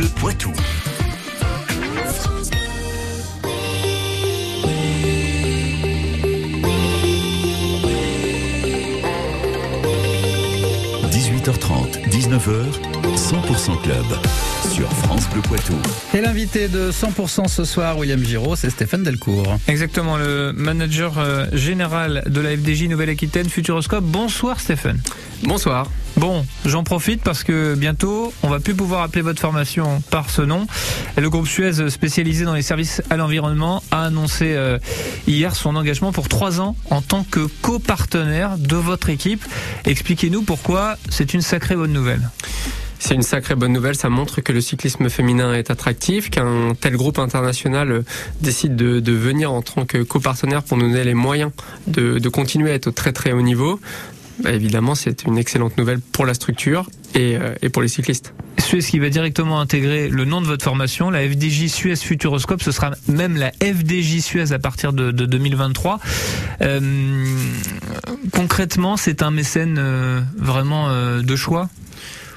Bleu Poitou. – 18h30, 19h, 100% Club sur France Bleu Poitou. Et l'invité de 100% ce soir, William Giraud, c'est Stéphane Delcourt. Exactement, le manager euh, général de la FDJ Nouvelle-Aquitaine Futuroscope. Bonsoir Stéphane. Bonsoir. Bon, j'en profite parce que bientôt, on va plus pouvoir appeler votre formation par ce nom. Le groupe Suez, spécialisé dans les services à l'environnement, a annoncé euh, hier son engagement pour trois ans en tant que copartenaire de votre équipe. Expliquez-nous pourquoi c'est une sacrée bonne nouvelle. C'est une sacrée bonne nouvelle, ça montre que le cyclisme féminin est attractif, qu'un tel groupe international euh, décide de, venir en tant que copartenaire pour nous donner les moyens de, continuer à être au très très haut niveau. Bah, évidemment, c'est une excellente nouvelle pour la structure et, euh, pour les cyclistes. Suez qui va directement intégrer le nom de votre formation, la FDJ Suez Futuroscope, ce sera même la FDJ Suez à partir de, de 2023. Euh, concrètement, c'est un mécène vraiment de choix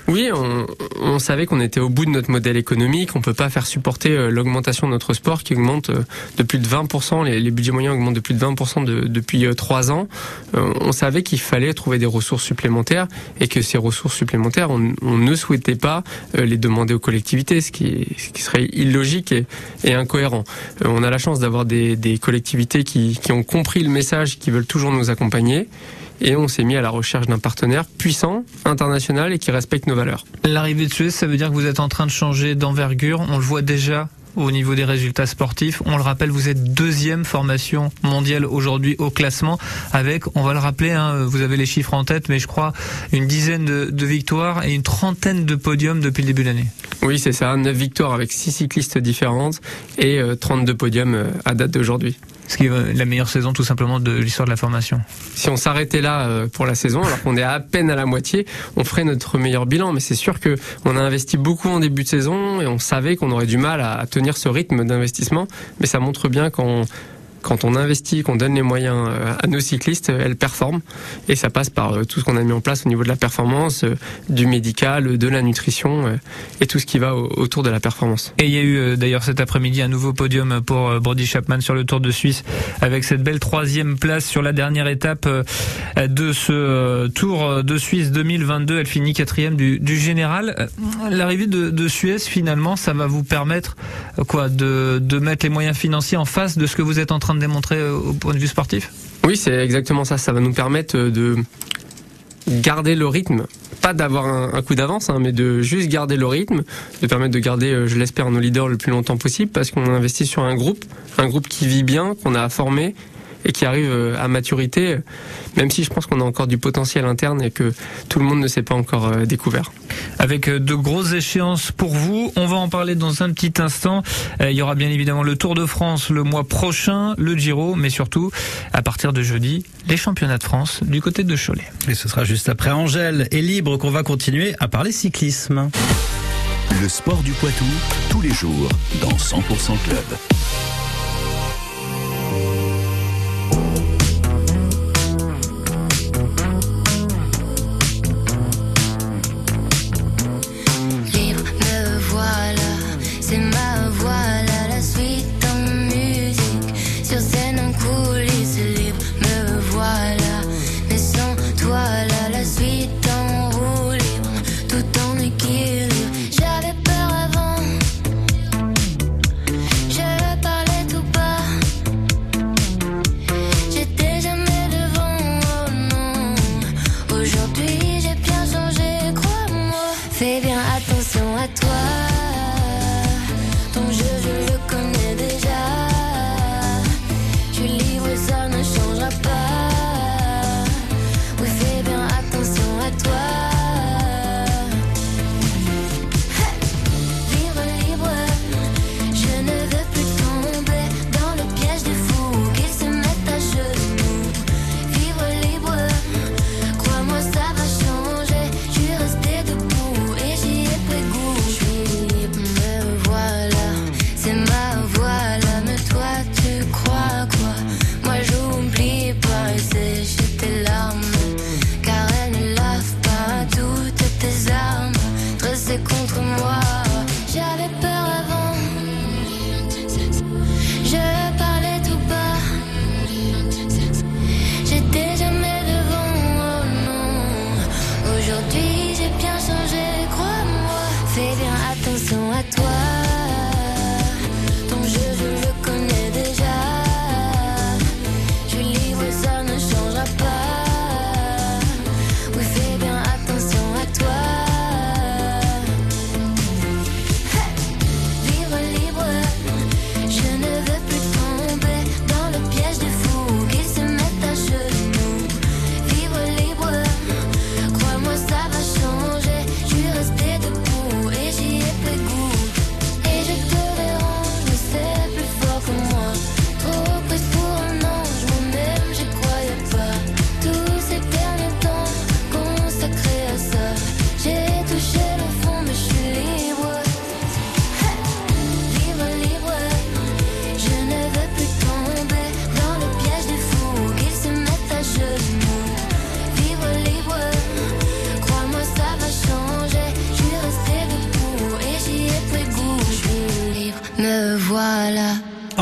oui, on, on savait qu'on était au bout de notre modèle économique. On peut pas faire supporter euh, l'augmentation de notre sport qui augmente euh, de plus de 20%. Les, les budgets moyens augmentent de plus de 20% de, depuis euh, trois ans. on savait qu'il fallait trouver des ressources supplémentaires et que ces ressources supplémentaires, on, on ne souhaitait pas les demander aux collectivités, ce qui, ce qui serait illogique et, et incohérent. on a la chance d'avoir des, des collectivités qui, qui ont compris le message, qui veulent toujours nous accompagner et on s'est mis à la recherche d'un partenaire puissant, international et qui respecte nos valeurs. L'arrivée de Suez, ça veut dire que vous êtes en train de changer d'envergure. On le voit déjà au niveau des résultats sportifs. On le rappelle, vous êtes deuxième formation mondiale aujourd'hui au classement avec, on va le rappeler, hein, vous avez les chiffres en tête, mais je crois une dizaine de, de victoires et une trentaine de podiums depuis le début de l'année. Oui, c'est ça, 9 victoires avec 6 cyclistes différentes et euh, 32 podiums euh, à date d'aujourd'hui. Ce qui est la meilleure saison tout simplement de l'histoire de la formation. Si on s'arrêtait là euh, pour la saison, alors qu'on est à peine à la moitié, on ferait notre meilleur bilan. Mais c'est sûr que on a investi beaucoup en début de saison et on savait qu'on aurait du mal à tenir ce rythme d'investissement. Mais ça montre bien qu'on quand on investit, qu'on donne les moyens à nos cyclistes, elles performent. Et ça passe par tout ce qu'on a mis en place au niveau de la performance, du médical, de la nutrition et tout ce qui va autour de la performance. Et il y a eu d'ailleurs cet après-midi un nouveau podium pour Brody Chapman sur le Tour de Suisse avec cette belle troisième place sur la dernière étape de ce Tour de Suisse 2022. Elle finit quatrième du, du général. L'arrivée de, de Suez, finalement, ça va vous permettre quoi de, de mettre les moyens financiers en face de ce que vous êtes en train de démontrer au point de vue sportif Oui, c'est exactement ça. Ça va nous permettre de garder le rythme, pas d'avoir un, coup d'avance, hein, mais de juste garder le rythme, de permettre de garder, je l'espère, nos leaders le plus longtemps possible, parce qu'on investit sur un groupe, un groupe qui vit bien, qu'on a à former et qui arrive à maturité, même si je pense qu'on a encore du potentiel interne et que tout le monde ne s'est pas encore découvert. Avec de grosses échéances pour vous, on va en parler dans un petit instant. Il y aura bien évidemment le Tour de France le mois prochain, le Giro, mais surtout, à partir de jeudi, les championnats de France du côté de Cholet. Et ce sera juste après Angèle et Libre qu'on va continuer à parler cyclisme. Le sport du Poitou, tous les jours, dans 100% Club.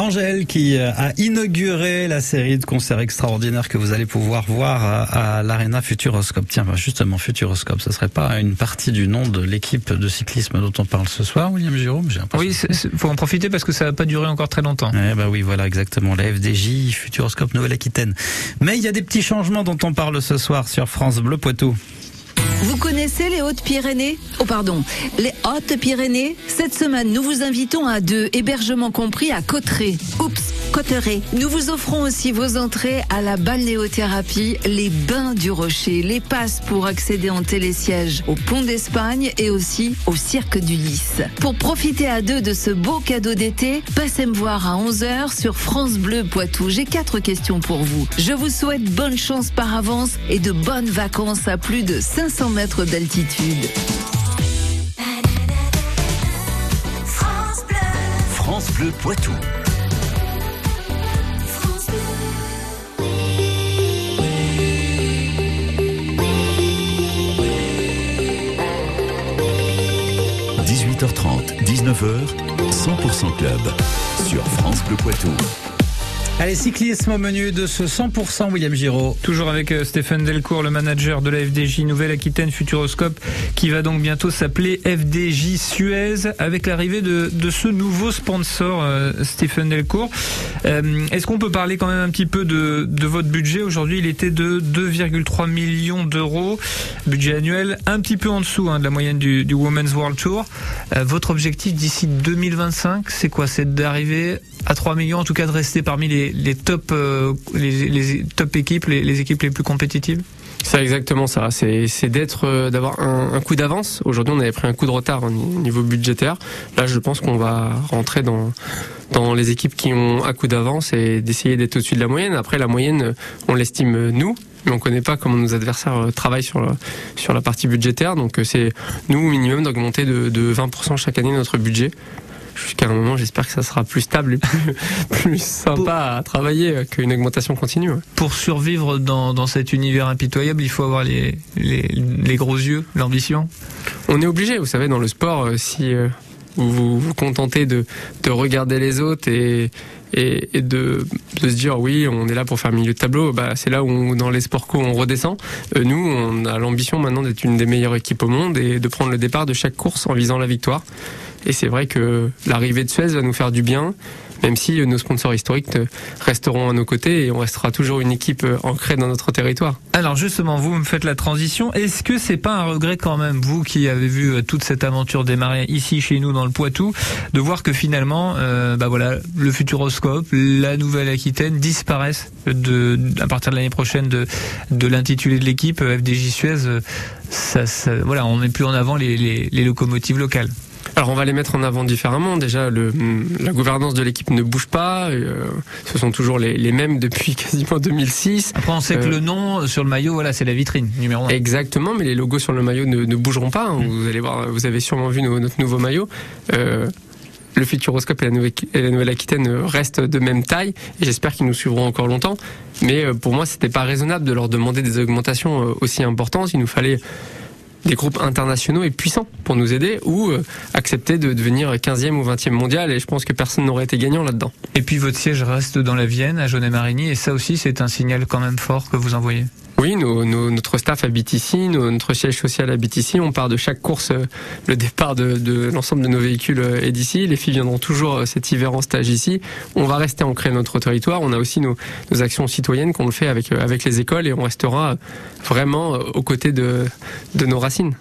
Angèle qui euh, a inauguré la série de concerts extraordinaires que vous allez pouvoir voir à, à l'Arena Futuroscope. Tiens, bah, justement, Futuroscope, ce serait pas une partie du nom de l'équipe de cyclisme dont on parle ce soir, William Jérôme? Oui, il faut en profiter parce que ça va pas durer encore très longtemps. Eh bah oui, voilà, exactement. La FDJ, Futuroscope Nouvelle-Aquitaine. Mais il y a des petits changements dont on parle ce soir sur France Bleu Poitou. Vous connaissez les Hautes-Pyrénées? Oh pardon, les Hautes-Pyrénées Cette semaine, nous vous invitons à deux hébergements compris à Cotteret. Oups, Cotteret. Nous vous offrons aussi vos entrées à la balnéothérapie, les bains du Rocher, les passes pour accéder en télésiège au Pont d'Espagne et aussi au Cirque du Lys. Pour profiter à deux de ce beau cadeau d'été, passez me voir à 11h sur France Bleu Poitou. J'ai quatre questions pour vous. Je vous souhaite bonne chance par avance et de bonnes vacances à plus de 500 mètres d'altitude. France Bleu. France Bleu Poitou. 19h, 100% Club. Sur France Bleu Poitou. Allez, cyclisme au menu de ce 100% William Giraud. Toujours avec euh, Stéphane Delcourt, le manager de la FDJ Nouvelle-Aquitaine Futuroscope, qui va donc bientôt s'appeler FDJ Suez, avec l'arrivée de, ce nouveau sponsor, euh, Stéphane Delcourt. Euh, Est-ce qu'on peut parler quand même un petit peu de, de votre budget? Aujourd'hui, il était de 2,3 millions d'euros, budget annuel, un petit peu en dessous hein, de la moyenne du, du Women's World Tour. Euh, votre objectif d'ici 2025, c'est quoi? C'est d'arriver à 3 millions, en tout cas de rester parmi les, top, euh, les, top équipes, les, équipes les plus compétitives C'est exactement ça. C'est d'être, euh, d'avoir un, coup d'avance. Aujourd'hui, on avait pris un coup de retard au niveau budgétaire. Là, je pense qu'on va rentrer dans les équipes qui ont un coup d'avance et d'essayer d'être au-dessus de la moyenne. Après, la moyenne, on l'estime nous, mais on connaît pas comment nos adversaires euh, travaillent sur la partie budgétaire. Donc, c'est nous au minimum d'augmenter de 20% chaque année notre budget. Jusqu'à un moment, j'espère que ça sera plus stable et plus, plus sympa à travailler qu'une augmentation continue. Pour survivre dans, dans cet univers impitoyable, il faut avoir les, les, les gros yeux, l'ambition. On est obligé, vous savez, dans le sport, euh, si euh, vous vous vous contentez de, de regarder les autres et, et, et de, de se dire oui, on est là pour faire milieu de tableau, bah, c'est là où on- dans les sports co on redescend. Euh, nous, on a l'ambition maintenant d'être une des meilleures équipes au monde et de prendre le départ de chaque course en visant la victoire. Et c'est vrai que l'arrivée de Suez va nous faire du bien, même si nos sponsors historiques euh, resteront à nos côtés et on restera toujours une équipe euh, ancrée dans notre territoire. Alors justement, vous me faites la transition. Est-ce que c'est pas un regret quand même, vous qui avez vu euh, toute cette aventure démarrer ici chez nous dans le Poitou, de voir que finalement, bah voilà, le Futuroscope, la Nouvelle-Aquitaine disparaissent à partir de l'année prochaine de, l'intitulé de l'équipe FDJ Suez. voilà, on met plus en avant les locomotives locales. Alors on va les mettre en avant différemment. Déjà, le, la gouvernance de l'équipe ne bouge pas. euh, ce sont toujours les, les mêmes depuis quasiment 2006. Après, on sait que Euh, le nom sur le maillot, voilà, c'est la vitrine numéro un. Exactement, mais les logos sur le maillot ne, ne bougeront pas. hein. Mm. Vous allez voir, vous avez sûrement vu nos- notre nouveau maillot. Euh, le Futuroscope et la Nouvelle- et la Nouvelle-Aquitaine restent de même taille et j'espère qu'ils nous suivront encore longtemps. Mais pour moi, c'était pas raisonnable de leur demander des augmentations aussi importantes. Il nous fallait des groupes internationaux et puissants pour nous aider ou euh, accepter de devenir 15e ou 20e mondial et je pense que personne n'aurait été gagnant là-dedans. Et puis votre siège reste dans la Vienne, à Jaunet-Marigny, et ça aussi, c'est un signal quand même fort que vous envoyez. Oui, notre staff habite ici, notre siège social habite ici. On part de chaque course, euh, le départ de, l'ensemble de nos véhicules euh, est d'ici. Les filles viendront toujours euh, cet hiver en stage ici. On va rester ancré dans notre territoire. On a aussi nos, actions citoyennes qu'on le fait avec, les écoles et on restera vraiment aux côtés de nos racines.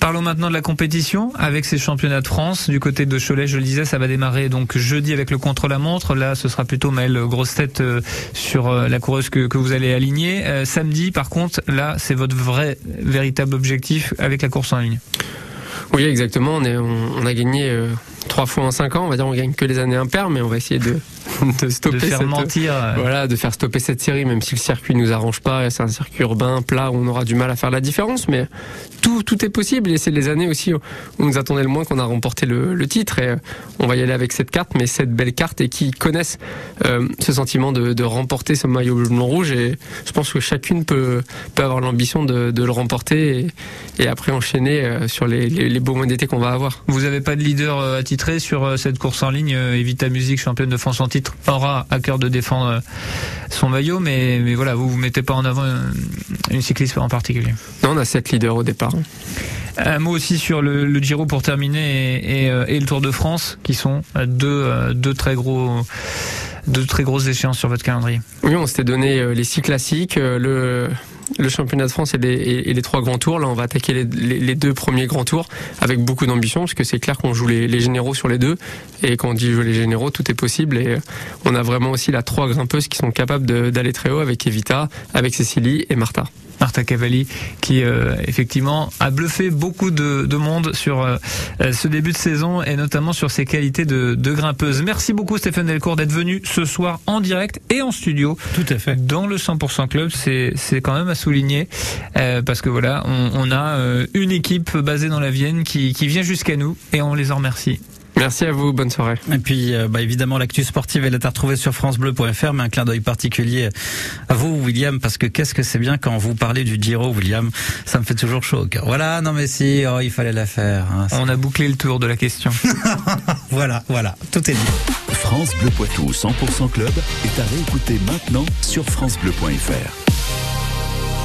Parlons maintenant de la compétition avec ces championnats de France. Du côté de Cholet, je le disais, ça va démarrer donc jeudi avec le contre-la-montre. Là, ce sera plutôt Maëlle grosse tête euh, sur euh, la coureuse que, que vous allez aligner. Euh, samedi, par contre, là, c'est votre vrai, véritable objectif avec la course en ligne. Oui, exactement. On, a gagné trois fois en cinq ans. On va dire on gagne que les années impaires, mais on va essayer de, de stopper de faire cette- mentir. Voilà, de faire stopper cette série, même si le circuit nous arrange pas, c'est un circuit urbain, plat, où on aura du mal à faire la différence, mais tout, tout est possible, et c'est les années aussi où on nous attendait le moins qu'on a remporté le, le titre, et euh, on va y aller avec cette carte, mais cette belle carte, et qui connaissent euh, ce sentiment de, de remporter ce maillot blanc-rouge, et je pense que chacune peut, peut avoir l'ambition de, de le remporter, et, et après enchaîner euh, sur les, les, les beaux mois d'été qu'on va avoir. Vous n'avez pas de leader attitré sur cette course en ligne. Evita Music, championne de France en titre, aura à cœur de défendre euh, son maillot, mais, mais voilà, vous vous mettez pas en avant euh, une cycliste en particulier. Non, on a sept leaders au départ. Un mot aussi sur le, le Giro pour terminer et, et, euh, et le Tour de France, qui sont deux, deux très gros, deux très grosses échéances sur votre calendrier. Oui, on s'était donné les six classiques, le, le championnat de France et les, trois grands tours. Là, on va attaquer les, deux premiers grands tours avec beaucoup d'ambition, parce que c'est clair qu'on joue les, généraux sur les deux. Et quand on dit jouer les généraux, tout est possible. Et euh, on a vraiment aussi là trois grimpeuses qui sont capables d'aller très haut avec Evita, avec Cécilie et Martha. Marta Cavalli, qui euh, effectivement a bluffé beaucoup de, de monde sur euh, euh, ce début de saison et notamment sur ses qualités de, de grimpeuse. Merci beaucoup Stéphane Delcourt d'être venu ce soir en direct et en studio Tout à fait. dans le 100% Club. C'est c'est quand même à souligner euh, parce que voilà, on, on a euh, une équipe basée dans la Vienne qui, qui vient jusqu'à nous et on les en remercie. Merci à vous, bonne soirée. Et puis, euh, bah, évidemment, l'actu sportive, elle est à retrouver sur francebleu.fr, mais un clin d'œil particulier à vous, William, parce que qu'est-ce que c'est bien quand vous parlez du Giro, William? Ça me fait toujours chaud au cœur. Voilà, non mais si, oh, il fallait la faire. hein. On a bouclé le tour de la question. Voilà, voilà, tout est dit. France Bleu Poitou 100% Club est à réécouter maintenant sur francebleu.fr.